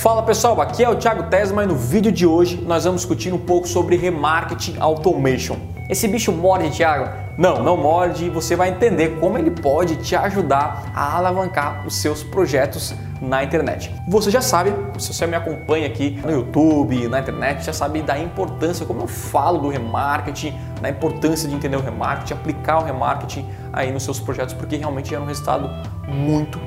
Fala pessoal, aqui é o Thiago Tesma e no vídeo de hoje nós vamos discutir um pouco sobre remarketing automation. Esse bicho morde, Thiago? Não, não morde e você vai entender como ele pode te ajudar a alavancar os seus projetos na internet. Você já sabe, se você me acompanha aqui no YouTube, na internet, já sabe da importância, como eu falo do remarketing, da importância de entender o remarketing, aplicar o remarketing aí nos seus projetos, porque realmente gera um resultado muito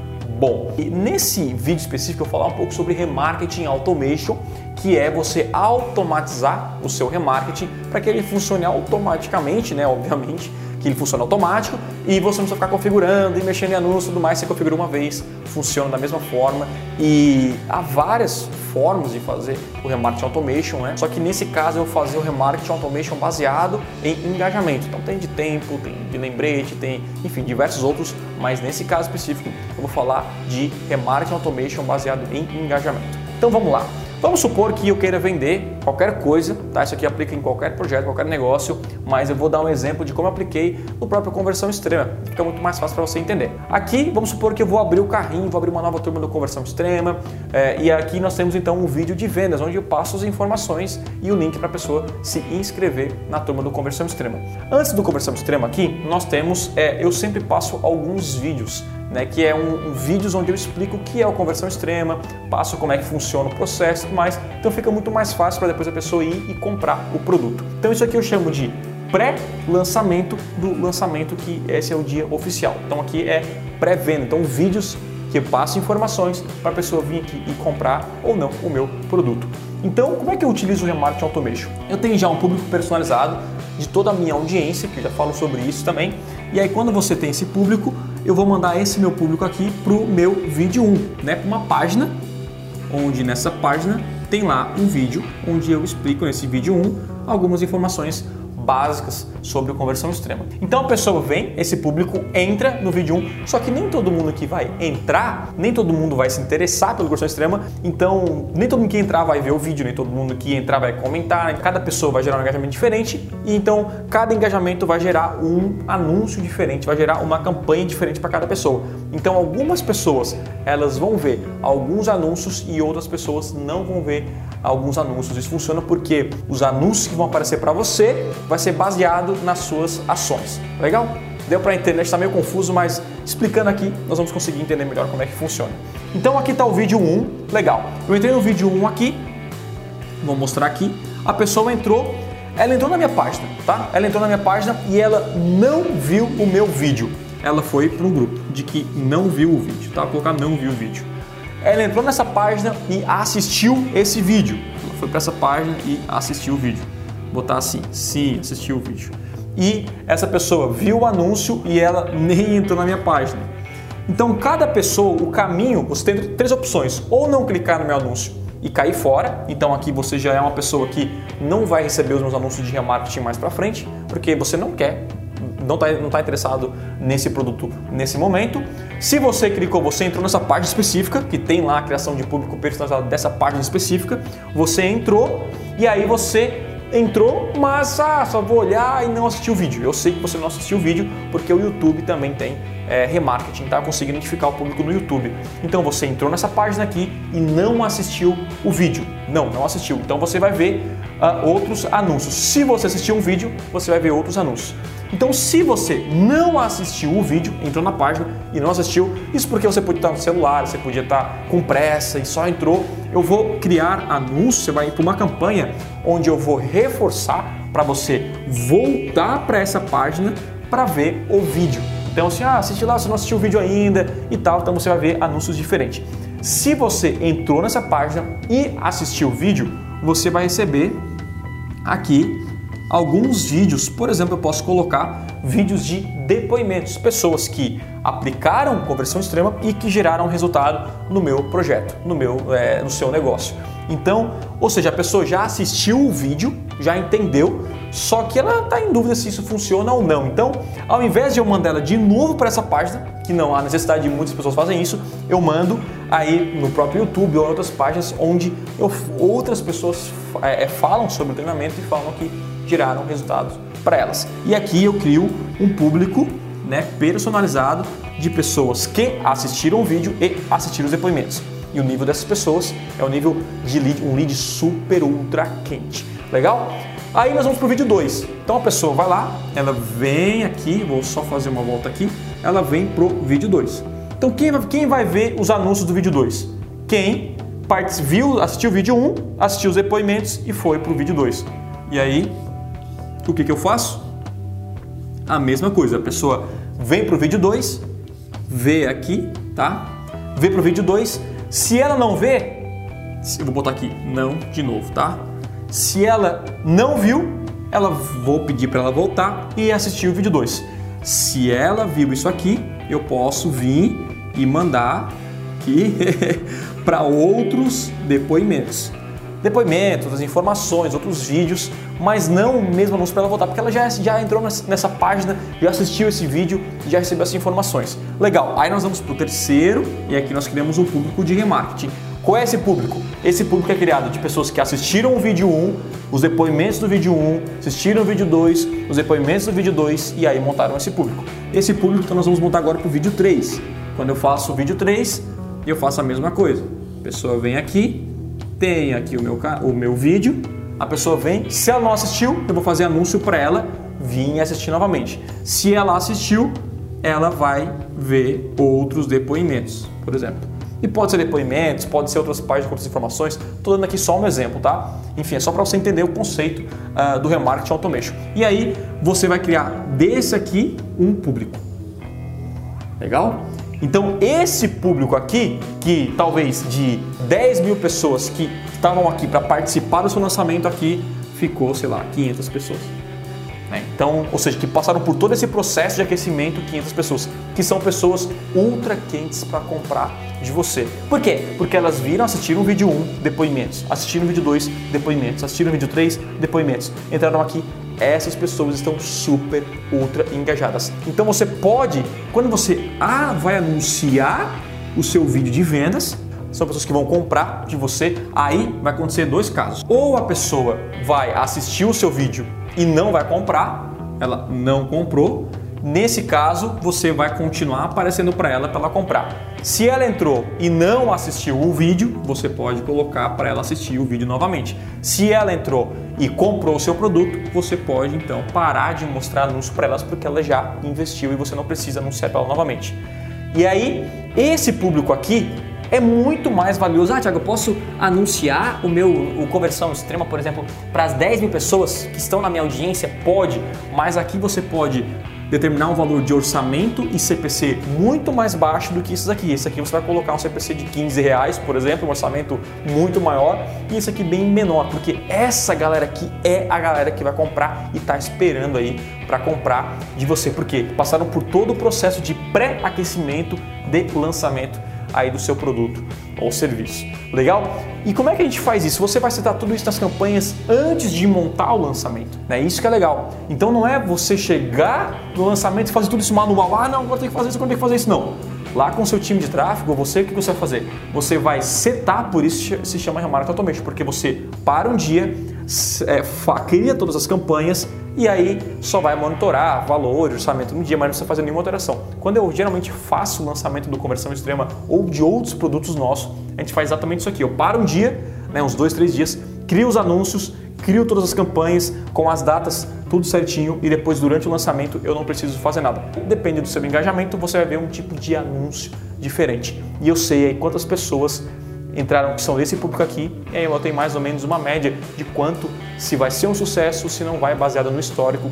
bom. E nesse vídeo específico eu vou falar um pouco sobre remarketing automation, que é você automatizar o seu remarketing para que ele funcione automaticamente, né, obviamente, que ele funciona automático e você não precisa ficar configurando e mexendo em anúncio e tudo mais, você configura uma vez, funciona da mesma forma e há várias formas de fazer o remarketing automation, né? Só que nesse caso eu vou fazer o remarketing automation baseado em engajamento. Então tem de tempo, tem de lembrete, tem, enfim, diversos outros, mas nesse caso específico eu vou falar de remarketing automation baseado em engajamento. Então vamos lá. Vamos supor que eu queira vender qualquer coisa, tá? Isso aqui aplica em qualquer projeto, qualquer negócio, mas eu vou dar um exemplo de como apliquei no próprio conversão extrema. Fica muito mais fácil para você entender. Aqui, vamos supor que eu vou abrir o carrinho, vou abrir uma nova turma do conversão extrema, é, e aqui nós temos então um vídeo de vendas onde eu passo as informações e o link para a pessoa se inscrever na turma do conversão extrema. Antes do conversão extrema aqui, nós temos, é, eu sempre passo alguns vídeos né, que é um, um onde eu explico o que é a conversão extrema, passo como é que funciona o processo e tudo mais. Então fica muito mais fácil para depois a pessoa ir e comprar o produto. Então isso aqui eu chamo de pré-lançamento do lançamento, que esse é o dia oficial. Então aqui é pré-venda. Então vídeos que eu passo informações para a pessoa vir aqui e comprar ou não o meu produto. Então, como é que eu utilizo o remarketing automation? Eu tenho já um público personalizado de toda a minha audiência, que eu já falo sobre isso também. E aí, quando você tem esse público, eu vou mandar esse meu público aqui para o meu vídeo 1, né? Uma página, onde nessa página tem lá um vídeo onde eu explico nesse vídeo 1 algumas informações básicas sobre conversão extrema. Então a pessoa vem, esse público entra no vídeo 1, só que nem todo mundo que vai entrar, nem todo mundo vai se interessar pela conversão extrema, então nem todo mundo que entrar vai ver o vídeo, nem todo mundo que entrar vai comentar, cada pessoa vai gerar um engajamento diferente, e então cada engajamento vai gerar um anúncio diferente, vai gerar uma campanha diferente para cada pessoa. Então algumas pessoas elas vão ver alguns anúncios e outras pessoas não vão ver alguns anúncios. Isso funciona porque os anúncios que vão aparecer para você vai ser baseado nas suas ações. Legal? Deu para entender? Está meio confuso, mas explicando aqui nós vamos conseguir entender melhor como é que funciona. Então aqui está o vídeo 1, legal. Eu entrei no vídeo 1 aqui, vou mostrar aqui. A pessoa entrou, ela entrou na minha página, tá? Ela entrou na minha página e ela não viu o meu vídeo. Ela foi para um grupo de que não viu o vídeo, tá? Vou colocar não viu o vídeo. Ela entrou nessa página e assistiu esse vídeo. Ela foi para essa página e assistiu o vídeo botar assim, sim, assistiu o vídeo. E essa pessoa viu o anúncio e ela nem entrou na minha página. Então, cada pessoa, o caminho, você tem três opções: ou não clicar no meu anúncio e cair fora. Então, aqui você já é uma pessoa que não vai receber os meus anúncios de remarketing mais para frente, porque você não quer, não está não tá interessado nesse produto nesse momento. Se você clicou, você entrou nessa página específica, que tem lá a criação de público personalizado dessa página específica, você entrou e aí você entrou, mas ah, só vou olhar e não assistir o vídeo. Eu sei que você não assistiu o vídeo porque o YouTube também tem é, remarketing, tá? Consegue identificar o público no YouTube. Então você entrou nessa página aqui e não assistiu o vídeo. Não, não assistiu. Então você vai ver uh, outros anúncios. Se você assistiu um vídeo, você vai ver outros anúncios. Então, se você não assistiu o vídeo, entrou na página e não assistiu, isso porque você podia estar no celular, você podia estar com pressa e só entrou, eu vou criar anúncio, você vai para uma campanha onde eu vou reforçar para você voltar para essa página para ver o vídeo. Então, assim, ah, assiste lá, você não assistiu o vídeo ainda e tal, então você vai ver anúncios diferentes. Se você entrou nessa página e assistiu o vídeo, você vai receber aqui alguns vídeos, por exemplo, eu posso colocar vídeos de depoimentos, pessoas que aplicaram conversão extrema e que geraram resultado no meu projeto, no meu, é, no seu negócio. Então, ou seja, a pessoa já assistiu o vídeo, já entendeu, só que ela está em dúvida se isso funciona ou não. Então, ao invés de eu mandar ela de novo para essa página, que não há necessidade de muitas pessoas fazem isso, eu mando aí no próprio YouTube ou em outras páginas onde eu, outras pessoas é, é falam sobre o treinamento e falam que geraram resultados para elas. E aqui eu crio um público né, personalizado de pessoas que assistiram o vídeo e assistiram os depoimentos. E o nível dessas pessoas é o nível de lead, um lead super ultra quente. Legal? Aí nós vamos para o vídeo 2. Então a pessoa vai lá, ela vem aqui, vou só fazer uma volta aqui, ela vem pro vídeo 2. Então quem vai, quem vai ver os anúncios do vídeo 2? Quem viu, assistiu o vídeo 1, um, assistiu os depoimentos e foi pro vídeo 2. E aí, o que, que eu faço? A mesma coisa, a pessoa vem pro vídeo 2, vê aqui, tá? Vê pro vídeo 2. Se ela não vê, eu vou botar aqui, não de novo, tá? Se ela não viu, ela vou pedir para ela voltar e assistir o vídeo 2. Se ela viu isso aqui, eu posso vir e mandar para outros depoimentos. Depoimentos, outras informações, outros vídeos mas não mesmo anúncio para ela voltar, porque ela já, já entrou nessa página, já assistiu esse vídeo, já recebeu essas informações. Legal, aí nós vamos para o terceiro e aqui nós criamos um público de remarketing. Qual é esse público? Esse público é criado de pessoas que assistiram o vídeo 1, os depoimentos do vídeo 1, assistiram o vídeo 2, os depoimentos do vídeo 2 e aí montaram esse público. Esse público então nós vamos montar agora para o vídeo 3. Quando eu faço o vídeo 3, eu faço a mesma coisa. A pessoa vem aqui, tem aqui o meu, o meu vídeo, a pessoa vem, se ela não assistiu, eu vou fazer anúncio para ela vir assistir novamente. Se ela assistiu, ela vai ver outros depoimentos, por exemplo. E pode ser depoimentos, pode ser outras páginas com outras informações. Estou dando aqui só um exemplo, tá? Enfim, é só para você entender o conceito uh, do remarketing automation. E aí você vai criar desse aqui um público. Legal? Então esse público aqui, que talvez de 10 mil pessoas que estavam aqui para participar do seu lançamento aqui, ficou, sei lá, 500 pessoas. Né? Então, ou seja, que passaram por todo esse processo de aquecimento, 500 pessoas, que são pessoas ultra quentes para comprar de você. Por quê? Porque elas viram, assistiram o vídeo 1, depoimentos, assistiram o vídeo 2, depoimentos, assistiram o vídeo 3, depoimentos, entraram aqui, essas pessoas estão super ultra engajadas. Então você pode, quando você ah, vai anunciar o seu vídeo de vendas, são pessoas que vão comprar de você, aí vai acontecer dois casos. Ou a pessoa vai assistir o seu vídeo e não vai comprar, ela não comprou. Nesse caso, você vai continuar aparecendo para ela para ela comprar. Se ela entrou e não assistiu o vídeo, você pode colocar para ela assistir o vídeo novamente. Se ela entrou e comprou o seu produto, você pode então parar de mostrar anúncio para elas porque ela já investiu e você não precisa anunciar para ela novamente. E aí, esse público aqui é muito mais valioso. Ah, Tiago, eu posso anunciar o meu o conversão extrema, por exemplo, para as 10 mil pessoas que estão na minha audiência? Pode, mas aqui você pode determinar um valor de orçamento e CPC muito mais baixo do que esses aqui. Esse aqui você vai colocar um CPC de 15 reais, por exemplo, um orçamento muito maior, e esse aqui bem menor, porque essa galera aqui é a galera que vai comprar e está esperando aí para comprar de você, porque passaram por todo o processo de pré-aquecimento de lançamento aí do seu produto ou serviço. Legal? E como é que a gente faz isso? Você vai setar tudo isso nas campanhas antes de montar o lançamento. Né? isso que é legal. Então não é você chegar no lançamento e fazer tudo isso manual. Ah, não, agora tem que fazer isso, agora tem que fazer isso. Não. Lá com o seu time de tráfego, você o que você vai fazer? Você vai setar, por isso se chama Remarketing Automation, porque você para um dia, é, cria todas as campanhas e aí só vai monitorar valor, orçamento no dia, mas não precisa fazer nenhuma alteração. Quando eu geralmente faço o lançamento do conversão extrema ou de outros produtos nossos, a gente faz exatamente isso aqui. Eu paro um dia, né, uns dois, três dias, crio os anúncios, crio todas as campanhas com as datas, tudo certinho e depois durante o lançamento eu não preciso fazer nada. Depende do seu engajamento, você vai ver um tipo de anúncio diferente. E eu sei aí quantas pessoas entraram que são desse público aqui, e aí eu tenho mais ou menos uma média de quanto se vai ser um sucesso, se não vai, baseado no histórico,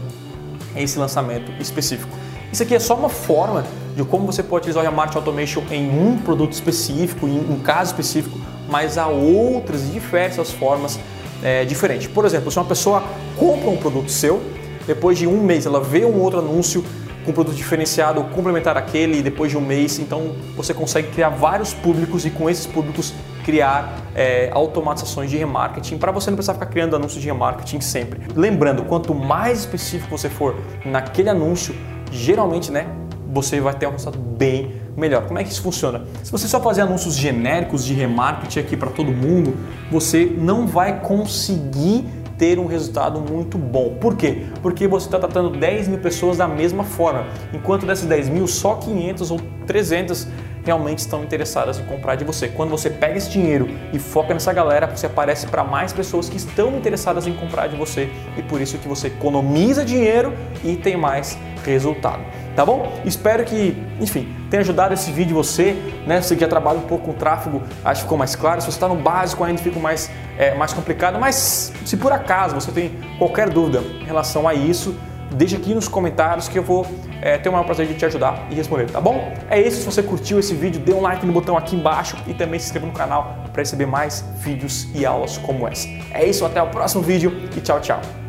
esse lançamento específico. Isso aqui é só uma forma de como você pode utilizar o Marketing Automation em um produto específico, em um caso específico, mas há outras diversas formas é, diferentes. Por exemplo, se uma pessoa compra um produto seu, depois de um mês ela vê um outro anúncio com produto diferenciado, complementar aquele depois de um mês. Então você consegue criar vários públicos e com esses públicos criar é, automatizações de remarketing para você não precisar ficar criando anúncios de remarketing sempre. Lembrando, quanto mais específico você for naquele anúncio, geralmente, né, você vai ter um resultado bem melhor. Como é que isso funciona? Se você só fazer anúncios genéricos de remarketing aqui para todo mundo, você não vai conseguir ter um resultado muito bom. Por quê? Porque você está tratando 10 mil pessoas da mesma forma, enquanto dessas 10 mil, só 500 ou 300 realmente estão interessadas em comprar de você. Quando você pega esse dinheiro e foca nessa galera, você aparece para mais pessoas que estão interessadas em comprar de você e por isso que você economiza dinheiro e tem mais resultado. Tá bom? Espero que, enfim, tenha ajudado esse vídeo você, né? Você já trabalha um pouco com tráfego, acho que ficou mais claro. Se você está no básico ainda fica mais, é, mais complicado, mas se por acaso você tem qualquer dúvida em relação a isso, deixa aqui nos comentários que eu vou é, ter o maior prazer de te ajudar e responder, tá bom? É isso, se você curtiu esse vídeo, dê um like no botão aqui embaixo e também se inscreva no canal para receber mais vídeos e aulas como essa. É isso, até o próximo vídeo e tchau, tchau!